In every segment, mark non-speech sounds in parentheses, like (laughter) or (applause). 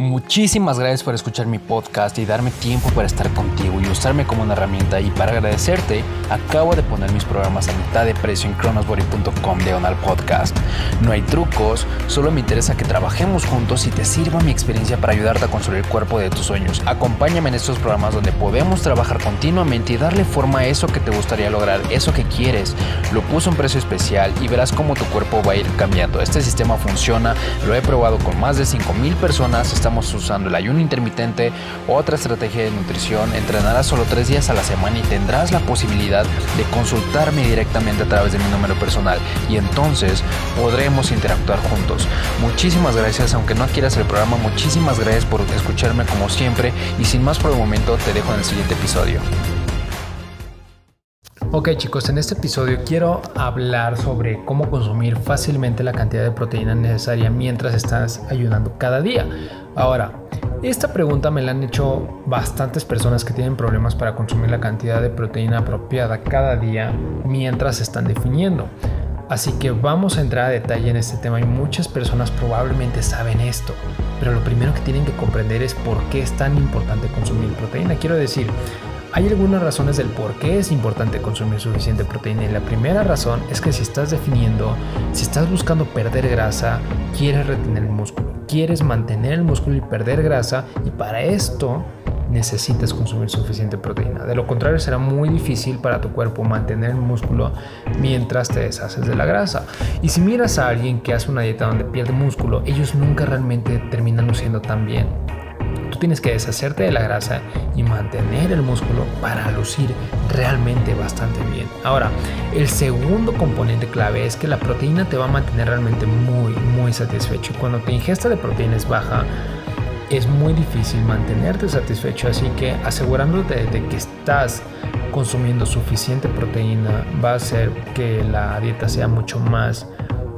Muchísimas gracias por escuchar mi podcast y darme tiempo para estar contigo y usarme como una herramienta. Y para agradecerte, acabo de poner mis programas a mitad de precio en cronosbody.com diagonal podcast. No hay trucos, solo me interesa que trabajemos juntos y te sirva mi experiencia para ayudarte a construir el cuerpo de tus sueños. Acompáñame en estos programas donde podemos trabajar continuamente y darle forma a eso que te gustaría lograr, eso que quieres. Lo puse a un precio especial y verás cómo tu cuerpo va a ir cambiando. Este sistema funciona, lo he probado con más de 5000 personas estamos usando el ayuno intermitente, otra estrategia de nutrición, entrenarás solo tres días a la semana y tendrás la posibilidad de consultarme directamente a través de mi número personal y entonces podremos interactuar juntos. Muchísimas gracias, aunque no quieras el programa, muchísimas gracias por escucharme como siempre y sin más por el momento te dejo en el siguiente episodio. Ok chicos, en este episodio quiero hablar sobre cómo consumir fácilmente la cantidad de proteína necesaria mientras estás ayunando cada día. Ahora, esta pregunta me la han hecho bastantes personas que tienen problemas para consumir la cantidad de proteína apropiada cada día mientras están definiendo. Así que vamos a entrar a detalle en este tema y muchas personas probablemente saben esto, pero lo primero que tienen que comprender es por qué es tan importante consumir proteína. Quiero decir, hay algunas razones del por qué es importante consumir suficiente proteína y la primera razón es que si estás definiendo, si estás buscando perder grasa, quieres retener el músculo, quieres mantener el músculo y perder grasa y para esto necesitas consumir suficiente proteína. De lo contrario será muy difícil para tu cuerpo mantener el músculo mientras te deshaces de la grasa. Y si miras a alguien que hace una dieta donde pierde músculo, ellos nunca realmente terminan luciendo tan bien tienes que deshacerte de la grasa y mantener el músculo para lucir realmente bastante bien. Ahora, el segundo componente clave es que la proteína te va a mantener realmente muy, muy satisfecho. Cuando tu ingesta de proteína es baja, es muy difícil mantenerte satisfecho, así que asegurándote de que estás consumiendo suficiente proteína va a hacer que la dieta sea mucho más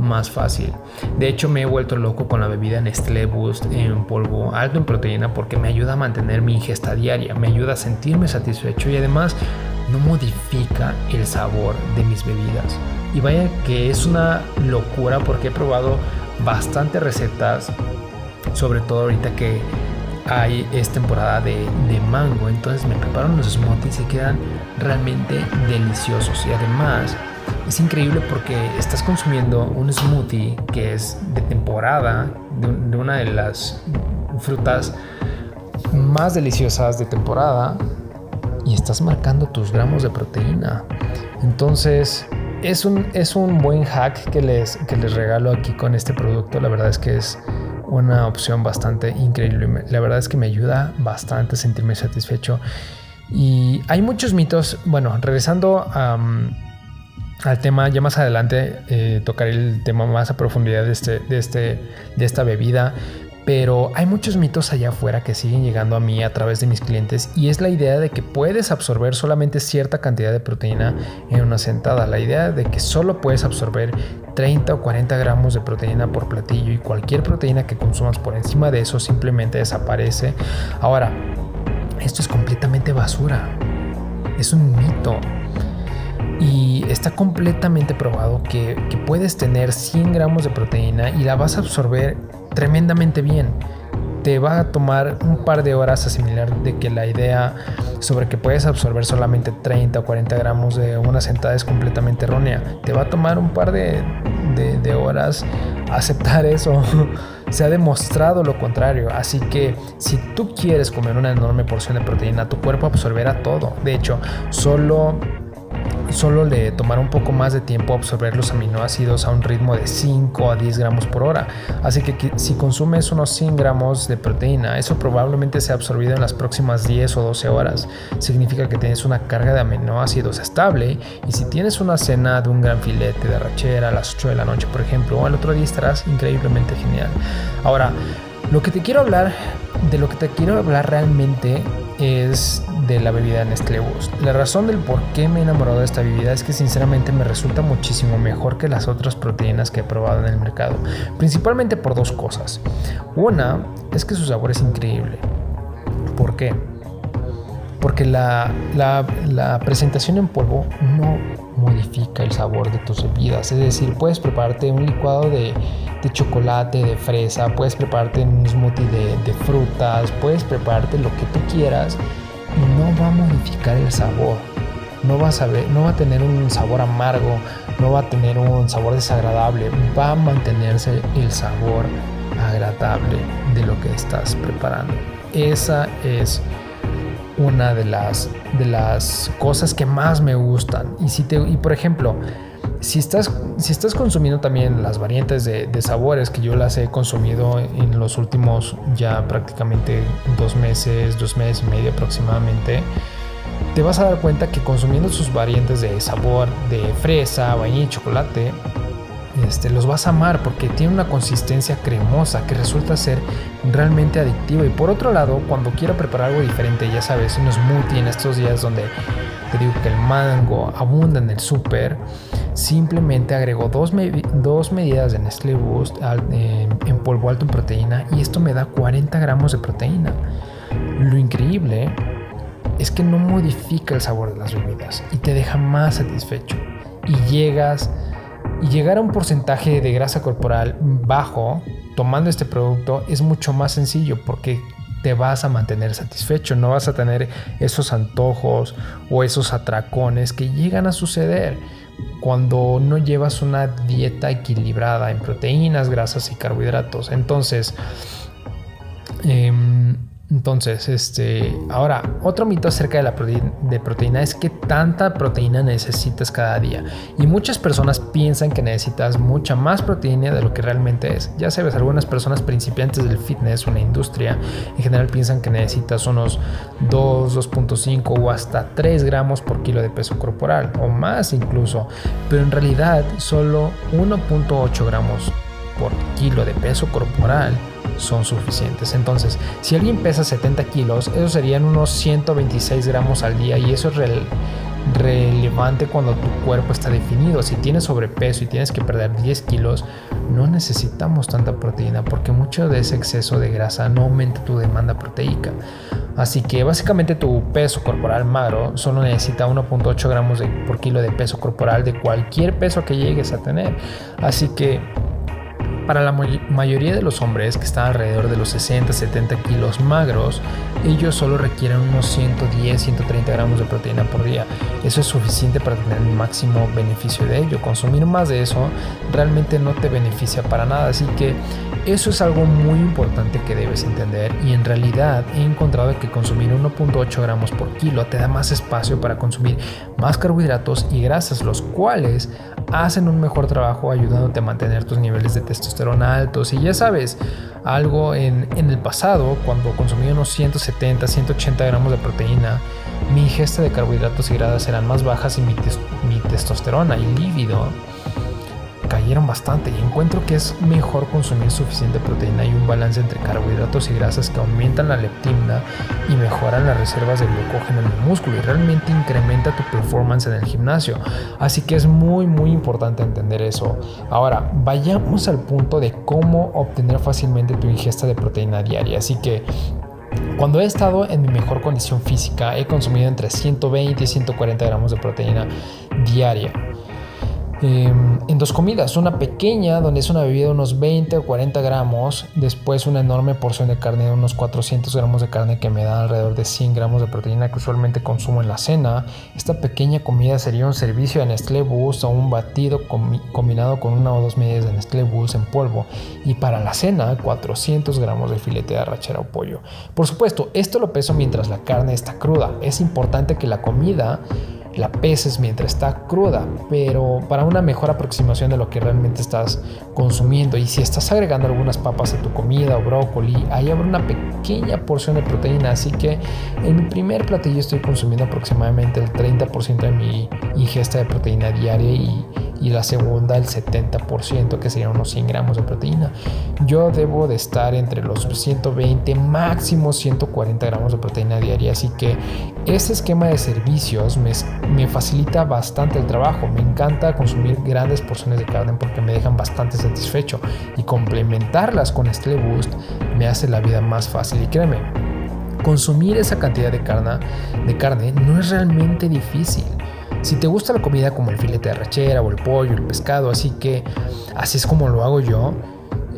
más fácil. De hecho, me he vuelto loco con la bebida Nestlé Boost en polvo alto en proteína porque me ayuda a mantener mi ingesta diaria, me ayuda a sentirme satisfecho y además no modifica el sabor de mis bebidas. Y vaya que es una locura porque he probado bastantes recetas, sobre todo ahorita que hay es temporada de, mango, entonces me preparo unos smoothies y quedan realmente deliciosos y además es increíble porque estás consumiendo un smoothie que es de temporada, de, una de las frutas más deliciosas de temporada y estás marcando tus gramos de proteína. Entonces, es un, es un buen hack que les, que les regalo aquí con este producto. La verdad es que es una opción bastante increíble. La verdad es que me ayuda bastante a sentirme satisfecho. Y hay muchos mitos. Bueno, regresando a al tema. Ya más adelante eh, tocaré el tema más a profundidad de, este, de, este, de esta bebida. Pero hay muchos mitos allá afuera que siguen llegando a mí a través de mis clientes y es la idea de que puedes absorber solamente cierta cantidad de proteína en una sentada. La idea de que solo puedes absorber 30 o 40 gramos de proteína por platillo y cualquier proteína que consumas por encima de eso simplemente desaparece. Ahora, esto es completamente basura. Es un mito. Y está completamente probado que, puedes tener 100 gramos de proteína y la vas a absorber tremendamente bien te va a tomar un par de horas asimilar de que la idea sobre que puedes absorber solamente 30 o 40 gramos de una sentada es completamente errónea. Te va a tomar un par de, de horas aceptar eso. (laughs) Se ha demostrado lo contrario. Así que si tú quieres comer una enorme porción de proteína, tu cuerpo absorberá todo. De hecho, solo solo le tomará un poco más de tiempo absorber los aminoácidos a un ritmo de 5 a 10 gramos por hora. Así que si consumes unos 100 gramos de proteína, eso probablemente sea absorbido en las próximas 10 o 12 horas. Significa que tienes una carga de aminoácidos estable y si tienes una cena de un gran filete de arrachera a las 8 de la noche, por ejemplo, o al otro día estarás increíblemente genial. Ahora, lo que te quiero hablar, de lo que te quiero hablar realmente es de la bebida Nestlé Boost. La razón del por qué me he enamorado de esta bebida es que sinceramente me resulta muchísimo mejor que las otras proteínas que he probado en el mercado, principalmente por dos cosas. Una es que su sabor es increíble. ¿Por qué? Porque la, la, presentación en polvo no, modifica el sabor de tus bebidas. Es decir, puedes prepararte un licuado de, chocolate, de fresa, puedes prepararte un smoothie de, de frutas, puedes prepararte lo que tú quieras no va a modificar el sabor. No va, a no va a tener un sabor amargo, no va a tener un sabor desagradable, va a mantenerse el sabor agradable de lo que estás preparando. Esa es una de las, de las cosas que más me gustan. Y, si te, y por ejemplo, si estás, si estás consumiendo también las variantes de, sabores que yo las he consumido en los últimos ya prácticamente dos meses, dos meses y medio aproximadamente, te vas a dar cuenta que consumiendo sus variantes de sabor de fresa, vainilla y chocolate, este, los vas a amar porque tiene una consistencia cremosa que resulta ser realmente adictiva. Y por otro lado, cuando quiero preparar algo diferente, ya sabes, un smoothie en estos días donde te digo que el mango abunda en el súper, simplemente agrego dos, dos, medidas de Nestlé Boost en polvo alto en proteína y esto me da 40 gramos de proteína. Lo increíble es que no modifica el sabor de las bebidas y te deja más satisfecho y llegas y llegar a un porcentaje de grasa corporal bajo tomando este producto es mucho más sencillo porque te vas a mantener satisfecho, no vas a tener esos antojos o esos atracones que llegan a suceder cuando no llevas una dieta equilibrada en proteínas, grasas y carbohidratos. Entonces, eh, entonces, este, ahora, otro mito acerca de la proteína, es que tanta proteína necesitas cada día. Y muchas personas piensan que necesitas mucha más proteína de lo que realmente es. Ya sabes, algunas personas principiantes del fitness o la industria en general piensan que necesitas unos 2, 2.5 o hasta 3 gramos por kilo de peso corporal o más incluso. Pero en realidad solo 1.8 gramos por kilo de peso corporal son suficientes. Entonces, si alguien pesa 70 kilos, eso serían unos 126 gramos al día y eso es relevante cuando tu cuerpo está definido. Si tienes sobrepeso y tienes que perder 10 kilos, no necesitamos tanta proteína porque mucho de ese exceso de grasa no aumenta tu demanda proteica. Así que básicamente tu peso corporal magro solo necesita 1.8 gramos por kilo de peso corporal de cualquier peso que llegues a tener. Así que para la mayoría de los hombres que están alrededor de los 60-70 kilos magros, ellos solo requieren unos 110-130 gramos de proteína por día. Eso es suficiente para tener el máximo beneficio de ello. Consumir más de eso realmente no te beneficia para nada. Así que eso es algo muy importante que debes entender y en realidad he encontrado que consumir 1.8 gramos por kilo te da más espacio para consumir más carbohidratos y grasas, los cuales hacen un mejor trabajo ayudándote a mantener tus niveles de testosterona altos. Y ya sabes, algo en, el pasado, cuando consumía unos 170, 180 gramos de proteína, mi ingesta de carbohidratos y grasas eran más bajas y mi, mi testosterona y lívido cayeron bastante y encuentro que es mejor consumir suficiente proteína y un balance entre carbohidratos y grasas que aumentan la leptina y mejoran las reservas de glucógeno en el músculo y realmente incrementa tu performance en el gimnasio. Así que es muy muy importante entender eso. Ahora, vayamos al punto de cómo obtener fácilmente tu ingesta de proteína diaria. Así que cuando he estado en mi mejor condición física, he consumido entre 120 y 140 gramos de proteína diaria. Em, en dos comidas, una pequeña donde es una bebida de unos 20 o 40 gramos, después una enorme porción de carne de unos 400 gramos de carne que me da alrededor de 100 gramos de proteína que usualmente consumo en la cena. Esta pequeña comida sería un servicio de Nestlé Boost o un batido combinado con una o dos medidas de Nestlé Boost en polvo y para la cena 400 gramos de filete de arrachera o pollo. Por supuesto, esto lo peso mientras la carne está cruda. Es importante que la comida la peces mientras está cruda, pero para una mejor aproximación de lo que realmente estás consumiendo. Y si estás agregando algunas papas a tu comida o brócoli, ahí habrá una pequeña porción de proteína. Así que en mi primer platillo estoy consumiendo aproximadamente el 30% de mi ingesta de proteína diaria y y la segunda el 70%, que serían unos 100 gramos de proteína. Yo debo de estar entre los 120, máximo 140 gramos de proteína diaria, así que este esquema de servicios me, facilita bastante el trabajo. Me encanta consumir grandes porciones de carne porque me dejan bastante satisfecho y complementarlas con este Boost me hace la vida más fácil y créeme, consumir esa cantidad de carne, de carne no es realmente difícil. Si te gusta la comida como el filete de rachera o el pollo, el pescado, así que así es como lo hago yo,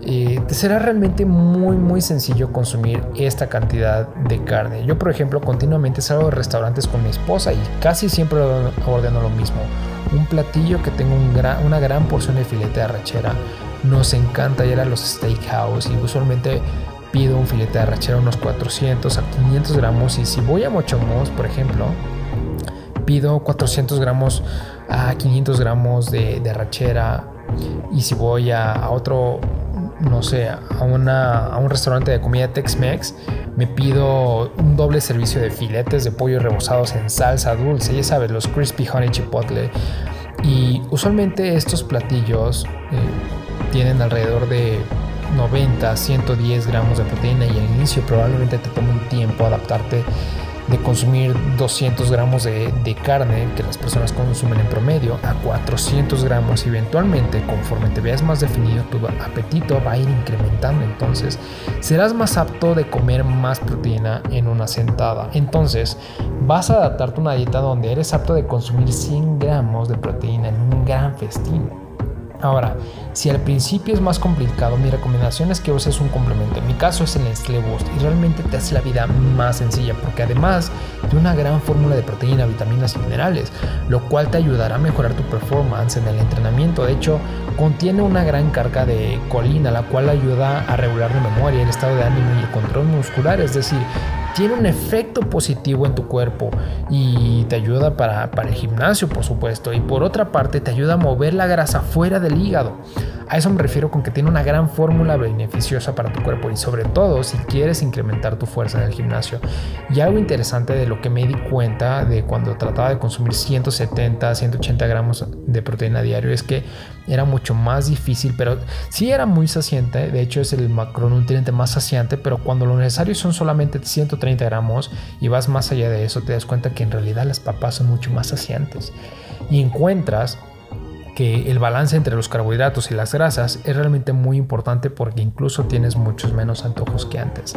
eh, te será realmente muy muy sencillo consumir esta cantidad de carne. Yo por ejemplo continuamente salgo de restaurantes con mi esposa y casi siempre ordeno lo mismo. Un platillo que tenga una gran porción de filete de arrachera. Nos encanta ir a los steakhouse y usualmente pido un filete de arrachera unos 400 a 500 gramos y si voy a Mochomos por ejemplo pido 400 gramos a 500 gramos de, de arrachera y si voy a otro no sé, a, una, a un restaurante de comida Tex-Mex, me pido un doble servicio de filetes de pollo rebozados en salsa dulce, ya sabes, los crispy honey chipotle. Y usualmente estos platillos eh, tienen alrededor de 90, 110 gramos de proteína y al inicio probablemente te tome un tiempo adaptarte de consumir 200 gramos de, carne que las personas consumen en promedio a 400 gramos eventualmente conforme te veas más definido tu apetito va a ir incrementando. Entonces serás más apto de comer más proteína en una sentada. Entonces vas a adaptarte a una dieta donde eres apto de consumir 100 gramos de proteína en un gran festín Ahora, si al principio es más complicado, mi recomendación es que uses un complemento. En mi caso es el Nestlé Boost y realmente te hace la vida más sencilla porque además de una gran fórmula de proteína, vitaminas y minerales, lo cual te ayudará a mejorar tu performance en el entrenamiento. De hecho, contiene una gran carga de colina, la cual ayuda a regular la memoria, el estado de ánimo y el control muscular. Es decir, tiene un efecto positivo en tu cuerpo y te ayuda para, para, el gimnasio, por supuesto. Y por otra parte, te ayuda a mover la grasa fuera del hígado. A eso me refiero con que tiene una gran fórmula beneficiosa para tu cuerpo y sobre todo si quieres incrementar tu fuerza en el gimnasio. Y algo interesante de lo que me di cuenta de cuando trataba de consumir 170, 180 gramos de proteína diario es que era mucho más difícil, pero sí era muy saciante. De hecho es el macronutriente más saciante, pero cuando lo necesario son solamente 130 gramos y vas más allá de eso, te das cuenta que en realidad las papas son mucho más saciantes. Y encuentras que el balance entre los carbohidratos y las grasas es realmente muy importante porque incluso tienes muchos menos antojos que antes.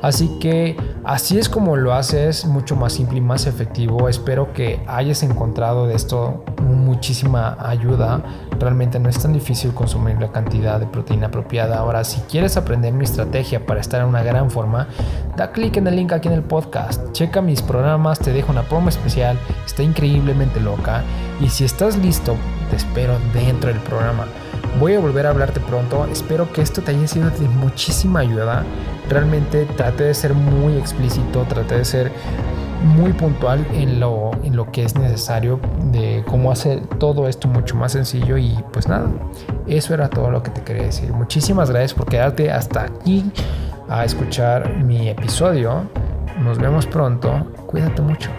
Así que así es como lo haces, mucho más simple y más efectivo. Espero que hayas encontrado de esto muchísima ayuda. Realmente no es tan difícil consumir la cantidad de proteína apropiada. Ahora, si quieres aprender mi estrategia para estar en una gran forma, da clic en el link aquí en el podcast. Checa mis programas, te dejo una promo especial. Está increíblemente loca. Y si estás listo, te espero dentro del programa. Voy a volver a hablarte pronto. Espero que esto te haya sido de muchísima ayuda. Realmente traté de ser muy explícito, traté de ser muy puntual en lo, en lo que es necesario de cómo hacer todo esto mucho más sencillo y pues nada, eso era todo lo que te quería decir. Muchísimas gracias por quedarte hasta aquí a escuchar mi episodio. Nos vemos pronto. Cuídate mucho.